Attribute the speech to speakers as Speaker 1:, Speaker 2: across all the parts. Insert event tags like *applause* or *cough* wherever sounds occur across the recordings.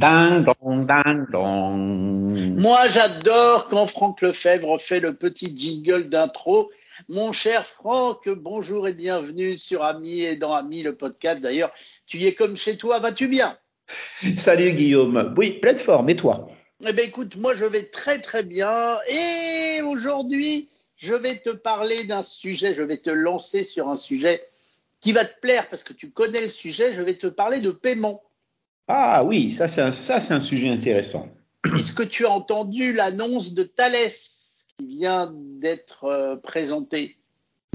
Speaker 1: Ding dong, ding dong.
Speaker 2: Moi, j'adore quand Franck Lefebvre fait le petit jingle d'intro. Mon cher Franck, bonjour et bienvenue sur Ami et dans Ami, le podcast. D'ailleurs, tu y es comme chez toi, vas-tu bien?
Speaker 1: Salut Guillaume. Oui, pleine forme. Et toi?
Speaker 2: Eh bien, écoute, moi, je vais très très bien. Et aujourd'hui, je vais te parler d'un sujet, je vais te lancer sur un sujet qui va te plaire parce que tu connais le sujet. Je vais te parler de paiement.
Speaker 1: Ah oui, ça c'est un, ça, c'est un sujet intéressant.
Speaker 2: Est-ce que tu as entendu l'annonce de Thales qui vient d'être euh, présentée?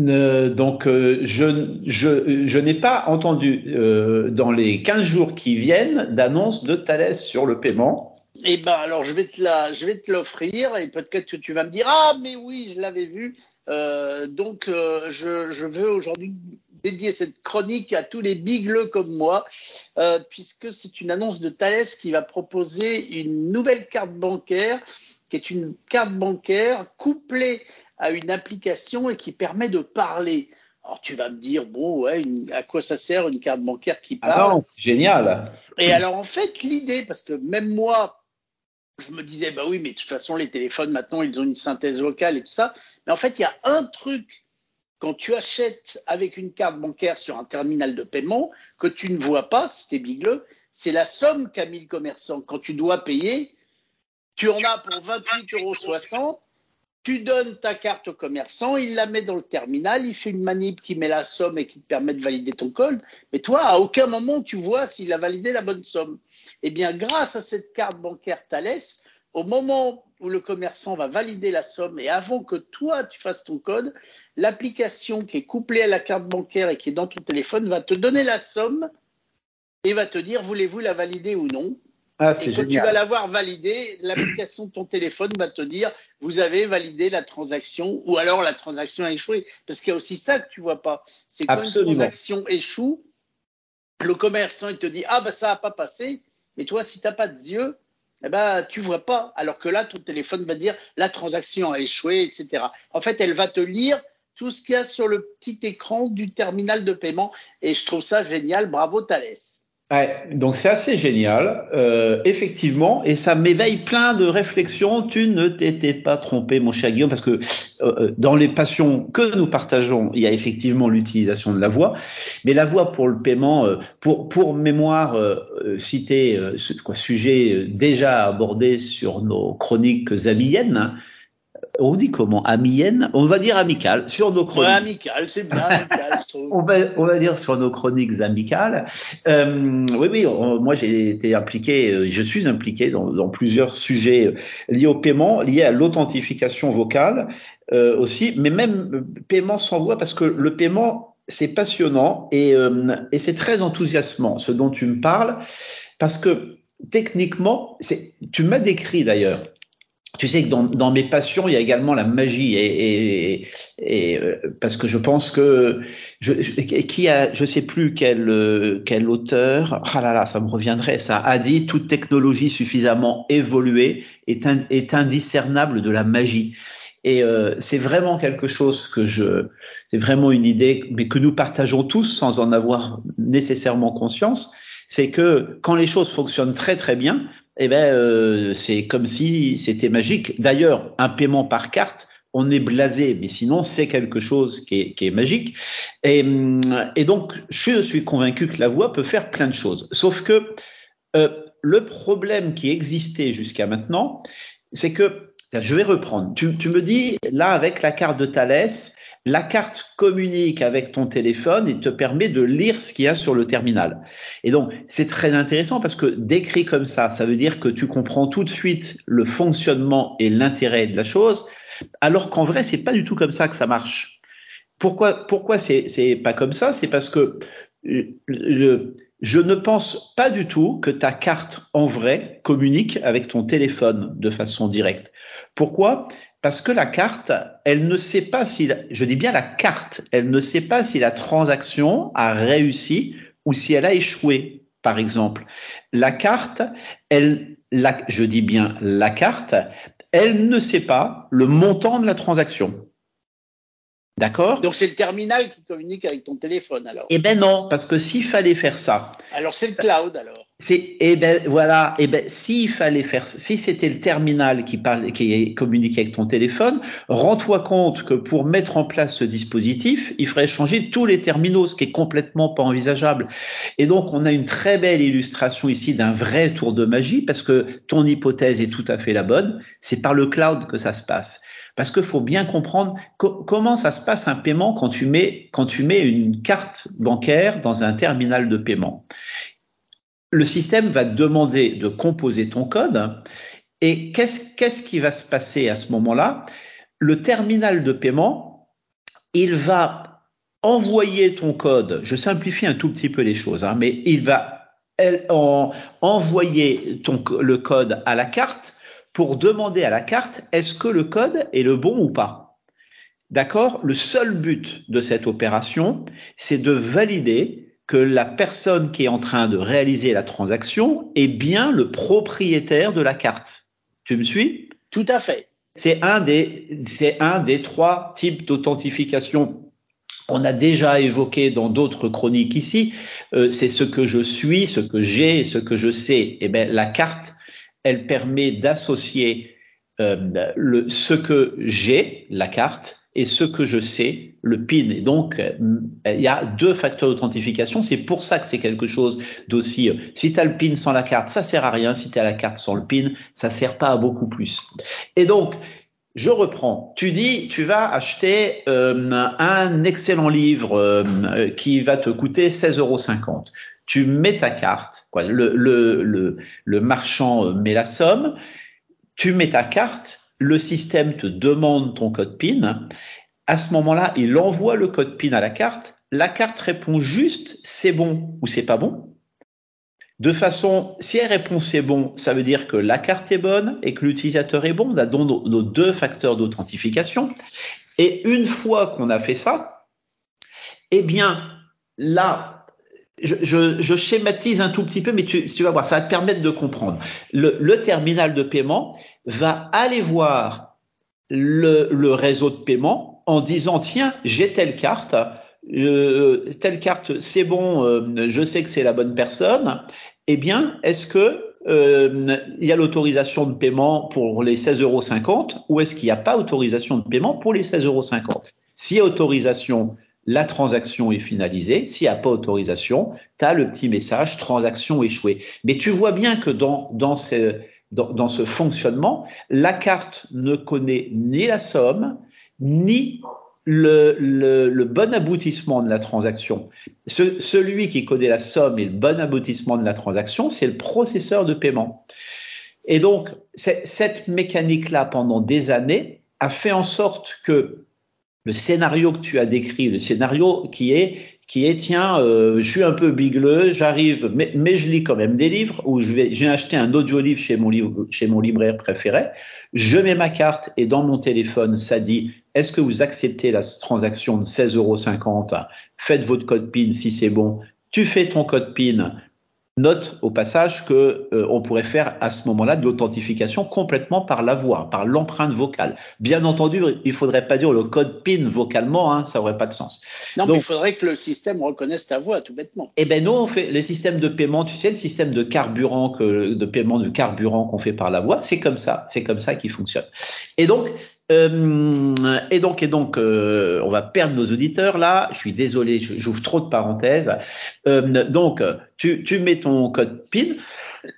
Speaker 1: Euh, donc, euh, je, je, je n'ai pas entendu euh, dans les 15 jours qui viennent d'annonce de Thales sur le paiement.
Speaker 2: Eh ben alors je vais te la, je vais te l'offrir et peut-être que tu vas me dire ah mais oui je l'avais vu. Donc je, je veux aujourd'hui dédier cette chronique à tous les bigleux comme moi euh, puisque c'est une annonce de Thales qui va proposer une nouvelle carte bancaire qui est une carte bancaire couplée à une application et qui permet de parler. Alors tu vas me dire bon ouais une- à quoi ça sert une carte bancaire qui parle
Speaker 1: Ah non, génial.
Speaker 2: et alors, en fait, l'idée, parce que même moi, je me disais, bah oui, mais de toute façon, les téléphones, maintenant, ils ont une synthèse vocale et tout ça. Mais en fait, il y a un truc, quand tu achètes avec une carte bancaire sur un terminal de paiement, que tu ne vois pas, t'es bigleux, c'est la somme qu'a mis le commerçant. Quand tu dois payer, tu en as pour 28,60 euros. Tu donnes ta carte au commerçant, il la met dans le terminal, il fait une manip qui met la somme et qui te permet de valider ton code. Mais toi, à aucun moment, tu vois s'il a validé la bonne somme. Eh bien, grâce à cette carte bancaire Thales, au moment où le commerçant va valider la somme et avant que toi, tu fasses ton code, l'application qui est couplée à la carte bancaire et qui est dans ton téléphone va te donner la somme et va te dire voulez-vous la valider ou non?
Speaker 1: Ah,
Speaker 2: Et quand tu vas l'avoir validée, l'application de ton téléphone va te dire vous avez validé la transaction ou alors la transaction a échoué. Parce qu'il y a aussi ça que tu vois pas. C'est quand une transaction échoue, le commerçant il te dit ah bah ça a pas passé, mais toi si t'as pas de yeux, eh ben tu vois pas. Alors que là ton téléphone va dire la transaction a échoué, etc. En fait elle va te lire tout ce qu'il y a sur le petit écran du terminal de paiement et je trouve ça génial. Bravo Thalès.
Speaker 1: Ouais, donc c'est assez génial, euh, effectivement, et ça m'éveille plein de réflexions. Tu ne t'étais pas trompé, mon cher Guillaume, parce que euh, dans les passions que nous partageons, il y a effectivement l'utilisation de la voix, mais la voix pour le paiement, euh, pour pour mémoire, euh, euh, euh, ce quoi, sujet euh, déjà abordé sur nos chroniques amiennes. hein. On dit comment Amiennes On va dire amicales sur nos
Speaker 2: Ouais,
Speaker 1: chroniques.
Speaker 2: amical, c'est bien amical, je trouve. *laughs*
Speaker 1: On va, on va dire sur nos chroniques amicales. Euh, oui, oui, on- moi j'ai été impliqué, euh, je suis impliqué dans, dans plusieurs sujets euh, liés au paiement, liés à l'authentification vocale euh, aussi, mais même euh, paiement sans voix, parce que le paiement, c'est passionnant et, euh, et c'est très enthousiasmant, ce dont tu me parles, parce que techniquement, tu m'as décrit d'ailleurs. Tu sais que dans, dans mes passions, il y a également la magie et, et, et euh, parce que je pense que je, qui a, je sais plus quel euh, quel auteur, ah là là, ça me reviendrait, ça a dit toute technologie suffisamment évoluée est, est indiscernable de la magie. Et euh, c'est vraiment quelque chose que je, c'est vraiment une idée, mais que nous partageons tous sans en avoir nécessairement conscience. C'est que quand les choses fonctionnent très très bien, eh ben euh, c'est comme si c'était magique. D'ailleurs, un paiement par carte, on est blasé, mais sinon c'est quelque chose qui est, qui est magique. Et, hum, et donc, je suis convaincu que la voix peut faire plein de choses. Sauf que euh, le problème qui existait jusqu'à maintenant, c'est que je vais reprendre. Tu, tu me dis là avec la carte de Thalès, la carte communique avec ton téléphone et te permet de lire ce qu'il y a sur le terminal. Et donc, c'est très intéressant parce que décrit comme ça, ça veut dire que tu comprends tout de suite le fonctionnement et l'intérêt de la chose, alors qu'en vrai, c'est pas du tout comme ça que ça marche. Pourquoi, pourquoi c'est, pas comme ça? C'est parce que euh, je ne pense pas du tout que ta carte en vrai communique avec ton téléphone de façon directe. Pourquoi? Parce que la carte, elle ne sait pas si, la- je dis bien la carte, elle ne sait pas si la transaction a réussi ou si elle a échoué, par exemple. La carte, elle, la, je dis bien la carte, elle ne sait pas le montant de la transaction. D'accord?
Speaker 2: Donc c'est le terminal qui communique avec ton téléphone alors?
Speaker 1: Eh ben non, parce que s'il fallait faire ça,
Speaker 2: Alors c'est le cloud alors.
Speaker 1: C'est eh ben voilà, eh ben s'il fallait faire, si c'était le terminal qui parle, qui communiquait avec ton téléphone, rends-toi compte que pour mettre en place ce dispositif, il faudrait changer tous les terminaux, ce qui est complètement pas envisageable. Et donc on a une très belle illustration ici d'un vrai tour de magie parce que ton hypothèse est tout à fait la bonne. C'est par le cloud que ça se passe. Parce qu'il faut bien comprendre comment ça se passe un paiement quand tu mets quand tu mets une carte bancaire dans un terminal de paiement le système va demander de composer ton code. Et qu'est-ce qui va se passer à ce moment-là? Le terminal de paiement, il va envoyer ton code. Je simplifie un tout petit peu les choses, hein, mais il va envoyer le code à la carte pour demander à la carte est-ce que le code est le bon ou pas? D'accord? Le seul but de cette opération, c'est de valider que la personne qui est en train de réaliser la transaction est bien le propriétaire de la carte. Tu me suis?
Speaker 2: Tout à fait.
Speaker 1: C'est un des, c'est un des trois types d'authentification on a déjà évoqué dans d'autres chroniques ici, euh, c'est ce que je suis, ce que j'ai, ce que je sais. Eh bien, la carte, elle permet d'associer euh, le, ce que j'ai, la carte, et ce que je sais, le PIN. Et donc, euh, il y a deux facteurs d'authentification. C'est pour ça que c'est quelque chose d'aussi. Euh, si tu as le PIN sans la carte, ça sert à rien. Si tu as la carte sans le PIN, ça sert pas à beaucoup plus. Et donc, je reprends. Tu dis, tu vas acheter euh, un excellent livre qui va te coûter 16,50 euros. Tu mets ta carte, le, le marchand met la somme, tu mets ta carte le système te demande ton code PIN. À ce moment-là, il envoie le code PIN à la carte. La carte répond juste c'est bon ou c'est pas bon. De façon, si elle répond c'est bon, ça veut dire que la carte est bonne et que l'utilisateur est bon. On a donc nos deux facteurs d'authentification. Et une fois qu'on a fait ça, eh bien, là, je, schématise un tout petit peu, mais tu, vas voir, ça va te permettre de comprendre. le terminal de paiement, va aller voir le, réseau de paiement en disant tiens j'ai telle carte euh, telle carte c'est bon euh, je sais que c'est la bonne personne eh bien est-ce que euh, il y a l'autorisation de paiement pour les 16,50 euros ou est-ce qu'il n'y a pas autorisation de paiement pour les 16,50 euros S'il y a autorisation, la transaction est finalisée. S'il n'y a pas autorisation, tu as le petit message transaction échouée. Mais tu vois bien que dans, dans ces, dans, ce fonctionnement, la carte ne connaît ni la somme, ni le, bon aboutissement de la transaction. celui qui connaît la somme et le bon aboutissement de la transaction, c'est le processeur de paiement. Et donc, cette mécanique-là, pendant des années, a fait en sorte que le scénario que tu as décrit, le scénario qui est qui est tiens, euh, je suis un peu bigleux, j'arrive, mais, mais, je lis quand même des livres ou je vais, j'ai acheté un audio livre chez mon livre, chez mon libraire préféré. Je mets ma carte et dans mon téléphone, ça dit est-ce que vous acceptez la transaction de 16,50 euros Faites votre code PIN si c'est bon. Tu fais ton code PIN, Note au passage que euh, on pourrait faire à ce moment-là de l'authentification complètement par la voix, par l'empreinte vocale. Bien entendu, il faudrait pas dire le code PIN vocalement, hein, ça aurait pas de sens.
Speaker 2: Non, mais il faudrait que le système reconnaisse ta voix, tout bêtement.
Speaker 1: Eh ben nous, on fait les systèmes de paiement, tu sais, le système de carburant que de paiement de carburant qu'on fait par la voix, c'est comme ça, c'est comme ça qu'il fonctionne. Et donc, euh, et donc, et donc, euh, on va perdre nos auditeurs là. Je suis désolé, j'ouvre trop de parenthèses. Euh, donc, tu, mets ton code PIN,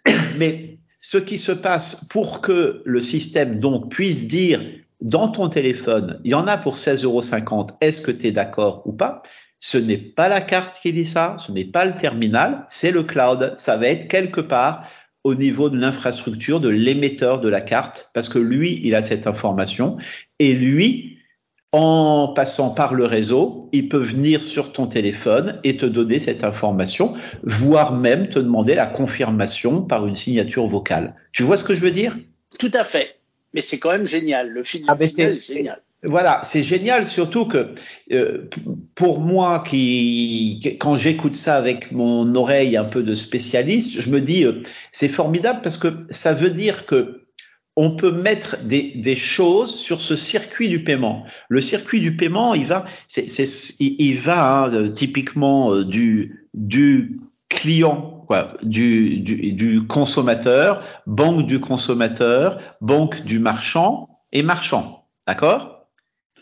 Speaker 1: *coughs* mais ce qui se passe pour que le système donc puisse dire dans ton téléphone, il y en a pour 16,50 euros, est-ce que tu es d'accord ou pas? Ce n'est pas la carte qui dit ça, ce n'est pas le terminal, c'est le cloud. Ça va être quelque part au niveau de l'infrastructure de l'émetteur de la carte, parce que lui, il a cette information, et lui, en passant par le réseau, il peut venir sur ton téléphone et te donner cette information, voire même te demander la confirmation par une signature vocale. Tu vois ce que je veux dire?
Speaker 2: Tout à fait. Mais c'est quand même génial. Le fil ah, est génial.
Speaker 1: Voilà, c'est génial, surtout que euh, pour moi, qui quand j'écoute ça avec mon oreille un peu de spécialiste, je me dis euh, c'est formidable parce que ça veut dire que on peut mettre des, choses sur ce circuit du paiement. Le circuit du paiement, il va, il, va hein, typiquement euh, du du client quoi, du, du, du consommateur, banque du consommateur, banque du marchand et marchand. D'accord?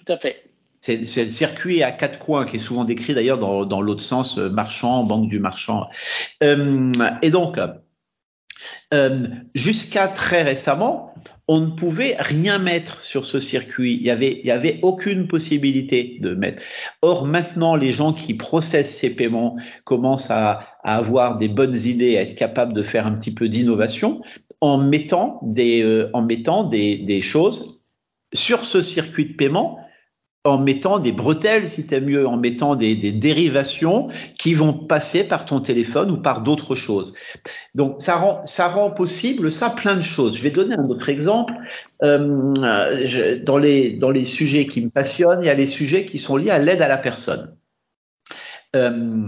Speaker 2: Tout à fait.
Speaker 1: C'est le circuit à quatre coins qui est souvent décrit d'ailleurs dans, l'autre sens, euh, marchand, banque du marchand. Euh, et donc, euh, jusqu'à très récemment, on ne pouvait rien mettre sur ce circuit. Il y avait, aucune possibilité de mettre. Or, maintenant, les gens qui processent ces paiements commencent à, avoir des bonnes idées, à être capables de faire un petit peu d'innovation en mettant des, en mettant des choses sur ce circuit de paiement en mettant des bretelles, si tu mieux, en mettant des, dérivations qui vont passer par ton téléphone ou par d'autres choses. Donc ça rend, ça rend possible ça plein de choses. Je vais donner un autre exemple. Euh, dans, les, dans les sujets qui me passionnent, il y a les sujets qui sont liés à l'aide à la personne. Euh,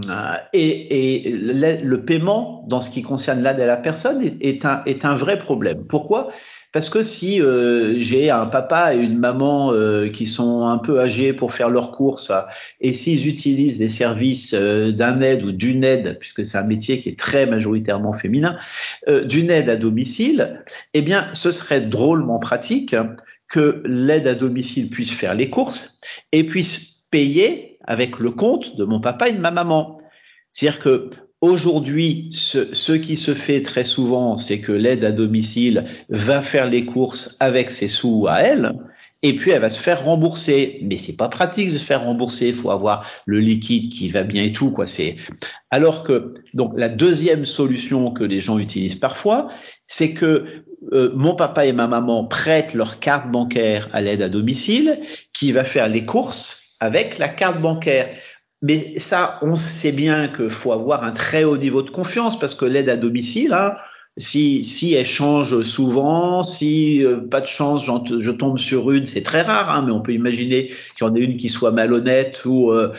Speaker 1: et, et le, paiement, dans ce qui concerne l'aide à la personne, un, est un vrai problème. Pourquoi? Parce que si euh, j'ai un papa et une maman euh, qui sont un peu âgés pour faire leurs courses et s'ils utilisent des services euh, d'un aide ou d'une aide, puisque c'est un métier qui est très majoritairement féminin, euh, d'une aide à domicile, eh bien, ce serait drôlement pratique que l'aide à domicile puisse faire les courses et puisse payer avec le compte de mon papa et de ma maman. C'est-à-dire que Aujourd'hui, ce, ce, qui se fait très souvent, c'est que l'aide à domicile va faire les courses avec ses sous à elle, et puis elle va se faire rembourser. Mais c'est pas pratique de se faire rembourser. Il faut avoir le liquide qui va bien et tout, quoi. C'est alors que donc la deuxième solution que les gens utilisent parfois, c'est que euh, mon papa et ma maman prêtent leur carte bancaire à l'aide à domicile, qui va faire les courses avec la carte bancaire. Mais ça, on sait bien qu'il faut avoir un très haut niveau de confiance parce que l'aide à domicile, hein, si, si elle change souvent, si euh, pas de chance, je tombe sur une, c'est très rare, hein, mais on peut imaginer qu'il y en ait une qui soit malhonnête ou, euh,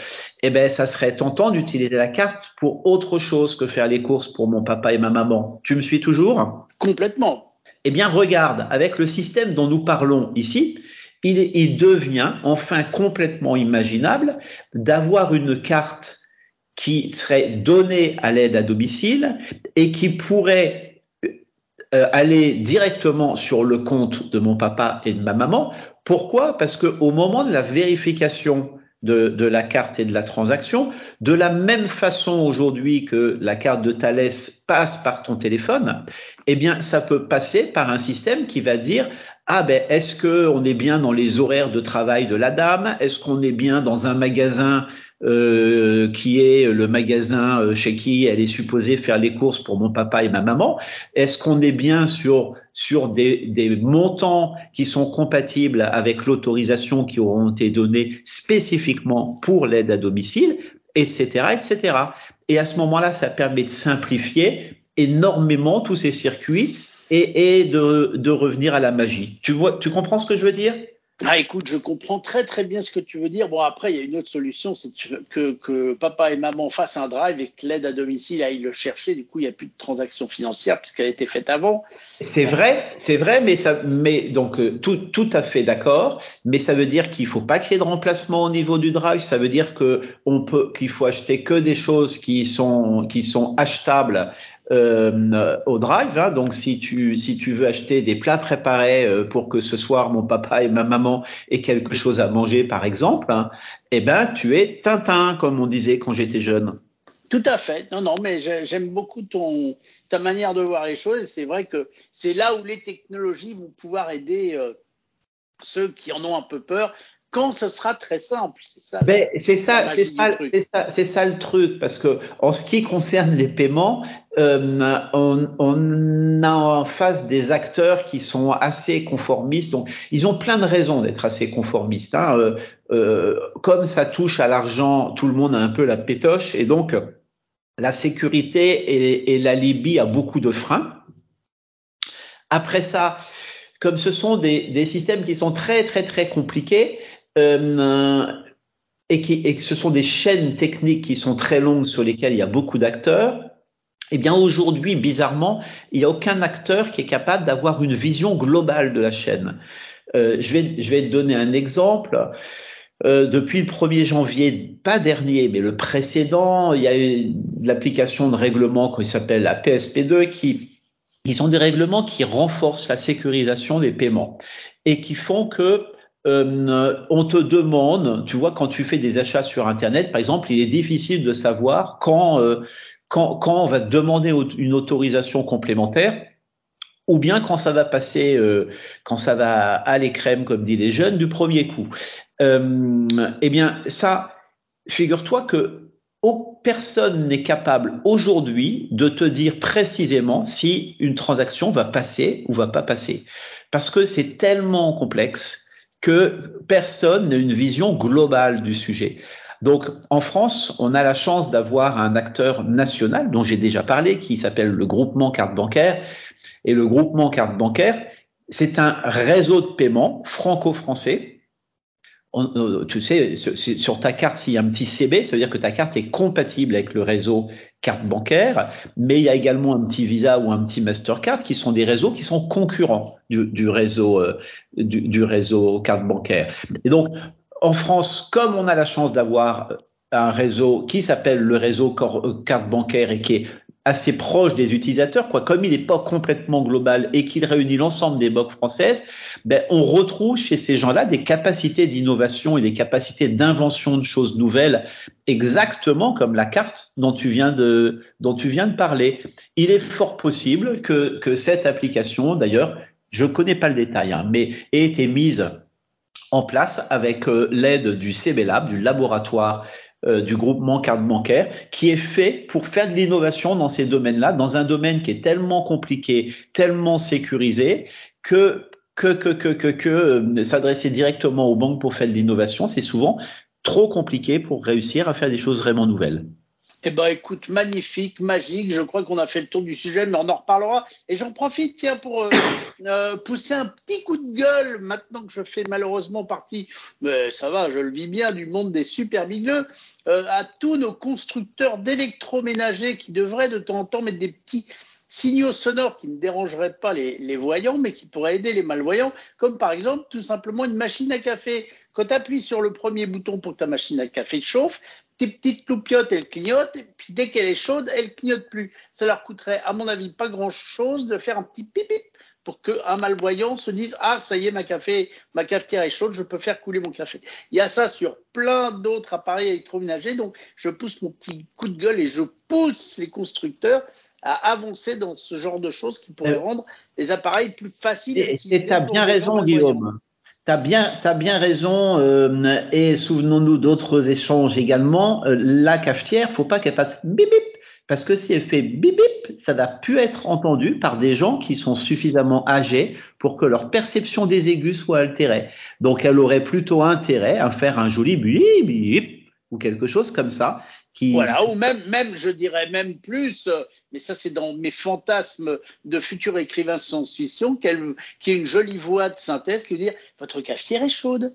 Speaker 1: eh ben, ça serait tentant d'utiliser la carte pour autre chose que faire les courses pour mon papa et ma maman. Tu me suis toujours?
Speaker 2: Complètement.
Speaker 1: Eh bien, regarde, avec le système dont nous parlons ici, il, devient enfin complètement imaginable d'avoir une carte qui serait donnée à l'aide à domicile et qui pourrait euh, aller directement sur le compte de mon papa et de ma maman. Pourquoi? Parce que au moment de la vérification de, de, la carte et de la transaction, de la même façon aujourd'hui que la carte de Thales passe par ton téléphone, eh bien, ça peut passer par un système qui va dire ah ben est-ce que on est bien dans les horaires de travail de la dame? Est-ce qu'on est bien dans un magasin euh, qui est le magasin euh, chez qui elle est supposée faire les courses pour mon papa et ma maman? Est-ce qu'on est bien sur sur des, montants qui sont compatibles avec l'autorisation qui auront été donnés spécifiquement pour l'aide à domicile, etc., etc. Et à ce moment-là, ça permet de simplifier énormément tous ces circuits et, et de, de, revenir à la magie. Tu vois, tu comprends ce que je veux dire?
Speaker 2: Ah, écoute, je comprends très très bien ce que tu veux dire. Bon, après, il y a une autre solution, c'est que, que papa et maman fassent un drive et que l'aide à domicile aille le chercher. Du coup, il n'y a plus de transaction financière puisqu'elle a été faite avant.
Speaker 1: C'est vrai, c'est vrai, mais ça, mais donc euh, tout, tout à fait d'accord. Mais ça veut dire qu'il faut pas qu'il y ait de remplacement au niveau du drive. Ça veut dire que on peut, qu'il faut acheter que des choses qui sont qui sont achetables euh, au drive. Hein. Donc, si tu, si tu veux acheter des plats préparés euh, pour que ce soir mon papa et ma maman aient quelque chose à manger, par exemple, hein, eh ben, tu es Tintin, comme on disait quand j'étais jeune.
Speaker 2: Tout à fait. Non, non, mais j'aime beaucoup ton, ta manière de voir les choses. C'est vrai que c'est là où les technologies vont pouvoir aider euh, ceux qui en ont un peu peur quand ce sera très simple.
Speaker 1: C'est ça. c'est ça, c'est ça, ça, ça, le truc, parce que en ce qui concerne les paiements, euh, on, on, a en face des acteurs qui sont assez conformistes. Donc, ils ont plein de raisons d'être assez conformistes. Hein. Euh, euh, comme ça touche à l'argent, tout le monde a un peu la pétoche, et donc la sécurité et, la Libye a beaucoup de freins. Après ça, comme ce sont des, des systèmes qui sont très très très compliqués, euh, et, qui, et que ce sont des chaînes techniques qui sont très longues sur lesquelles il y a beaucoup d'acteurs, eh bien aujourd'hui, bizarrement, il n'y a aucun acteur qui est capable d'avoir une vision globale de la chaîne. Euh, je, vais, je vais te donner un exemple. euh, depuis le 1er janvier, pas dernier, mais le précédent, il y a eu l'application de règlement qui s'appelle la PSP2 qui, qui sont des règlements qui renforcent la sécurisation des paiements et qui font que euh, on te demande, tu vois, quand tu fais des achats sur Internet, par exemple, il est difficile de savoir quand, euh, quand, quand on va demander une autorisation complémentaire ou bien quand ça va passer, euh, quand ça va aller crème, comme disent les jeunes, du premier coup. Euh, eh bien, ça, figure-toi que personne n'est capable aujourd'hui de te dire précisément si une transaction va passer ou va pas passer, parce que c'est tellement complexe que personne n'a une vision globale du sujet. Donc, en France, on a la chance d'avoir un acteur national dont j'ai déjà parlé, qui s'appelle le groupement carte bancaire, et le groupement carte bancaire, c'est un réseau de paiement franco-français. Euh, tu sais, sur ta carte, s'il y a un petit CB, ça veut dire que ta carte est compatible avec le réseau carte bancaire, mais il y a également un petit Visa ou un petit Mastercard qui sont des réseaux qui sont concurrents du, réseau euh, du, du, réseau carte bancaire. Et donc, en France, comme on a la chance d'avoir un réseau qui s'appelle le réseau euh, carte bancaire et qui est assez proche des utilisateurs, quoi. Comme il n'est pas complètement global et qu'il réunit l'ensemble des banques françaises, ben, on retrouve chez ces gens-là des capacités d'innovation et des capacités d'invention de choses nouvelles, exactement comme la carte dont tu viens de, dont tu viens de parler. Il est fort possible que, que cette application, d'ailleurs, je connais pas le détail, hein, mais ait été mise en place avec euh, l'aide du CBLab, du laboratoire euh, du groupement carte bancaire, qui est fait pour faire de l'innovation dans ces domaines-là, dans un domaine qui est tellement compliqué, tellement sécurisé, que que que que que, que euh, s'adresser directement aux banques pour faire de l'innovation, c'est souvent trop compliqué pour réussir à faire des choses vraiment nouvelles.
Speaker 2: Eh ben, écoute, magnifique, magique. Je crois qu'on a fait le tour du sujet, mais on en reparlera. Et j'en profite, tiens, pour euh, *coughs* euh, pousser un petit coup de gueule maintenant que je fais malheureusement partie, mais ça va, je le vis bien, du monde des super milieux, euh, à tous nos constructeurs d'électroménagers qui devraient de temps en temps mettre des petits signaux sonores qui ne dérangeraient pas les, les, voyants, mais qui pourraient aider les malvoyants, comme par exemple tout simplement une machine à café. Quand tu appuies sur le premier bouton pour que ta machine à café chauffe, tes petites loupiottes, elles clignotent, et puis dès qu'elle est chaude, elle clignote plus. Ça leur coûterait, à mon avis, pas grand-chose de faire un petit pip pour qu'un malvoyant se dise ah ça y est ma café ma cafetière est chaude je peux faire couler mon café il y a ça sur plein d'autres appareils électroménagers donc je pousse mon petit coup de gueule et je pousse les constructeurs à avancer dans ce genre de choses qui pourraient euh, rendre les appareils plus faciles
Speaker 1: et tu as bien raison Guillaume tu as bien, as bien raison, euh, et souvenons-nous d'autres échanges également. Euh, la cafetière, faut pas qu'elle fasse bip bip, parce que si elle fait bip bip, ça n'a pu être entendu par des gens qui sont suffisamment âgés pour que leur perception des aigus soit altérée. Donc elle aurait plutôt intérêt à faire un joli bip bip ou quelque chose comme ça
Speaker 2: voilà, ou même, même, je dirais même plus, euh, mais ça c'est dans mes fantasmes de futurs écrivains science-fiction, qu'elle, qui ait une jolie voix de synthèse qui veut dire votre cafetière est chaude.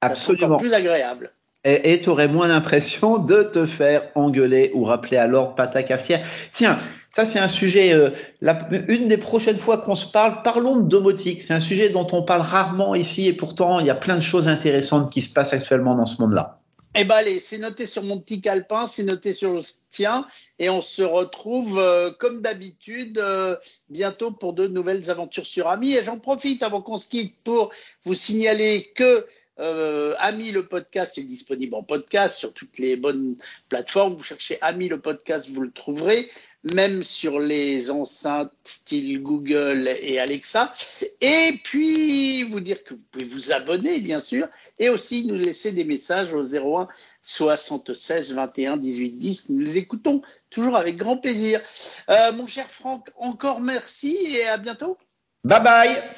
Speaker 1: Absolument.
Speaker 2: plus agréable.
Speaker 1: Et tu aurais moins l'impression de te faire engueuler ou rappeler à l'ordre pas ta cafetière. Tiens, ça c'est un sujet, euh, la, une des prochaines fois qu'on se parle, parlons de domotique. C'est un sujet dont on parle rarement ici et pourtant il y a plein de choses intéressantes qui se passent actuellement dans ce monde-là.
Speaker 2: Eh ben allez, c'est noté sur mon petit calepin, c'est noté sur le tien, et on se retrouve euh, comme d'habitude euh, bientôt pour de nouvelles aventures sur Ami. Et j'en profite avant qu'on se quitte pour vous signaler que euh, Ami le podcast est disponible en podcast sur toutes les bonnes plateformes. Vous cherchez Ami le podcast, vous le trouverez même sur les enceintes style Google et Alexa. Et puis, vous dire que vous pouvez vous abonner, bien sûr, et aussi nous laisser des messages au 01 76 21 18 10. Nous les écoutons toujours avec grand plaisir. Euh, mon cher Franck, encore merci et à bientôt.
Speaker 1: Bye bye.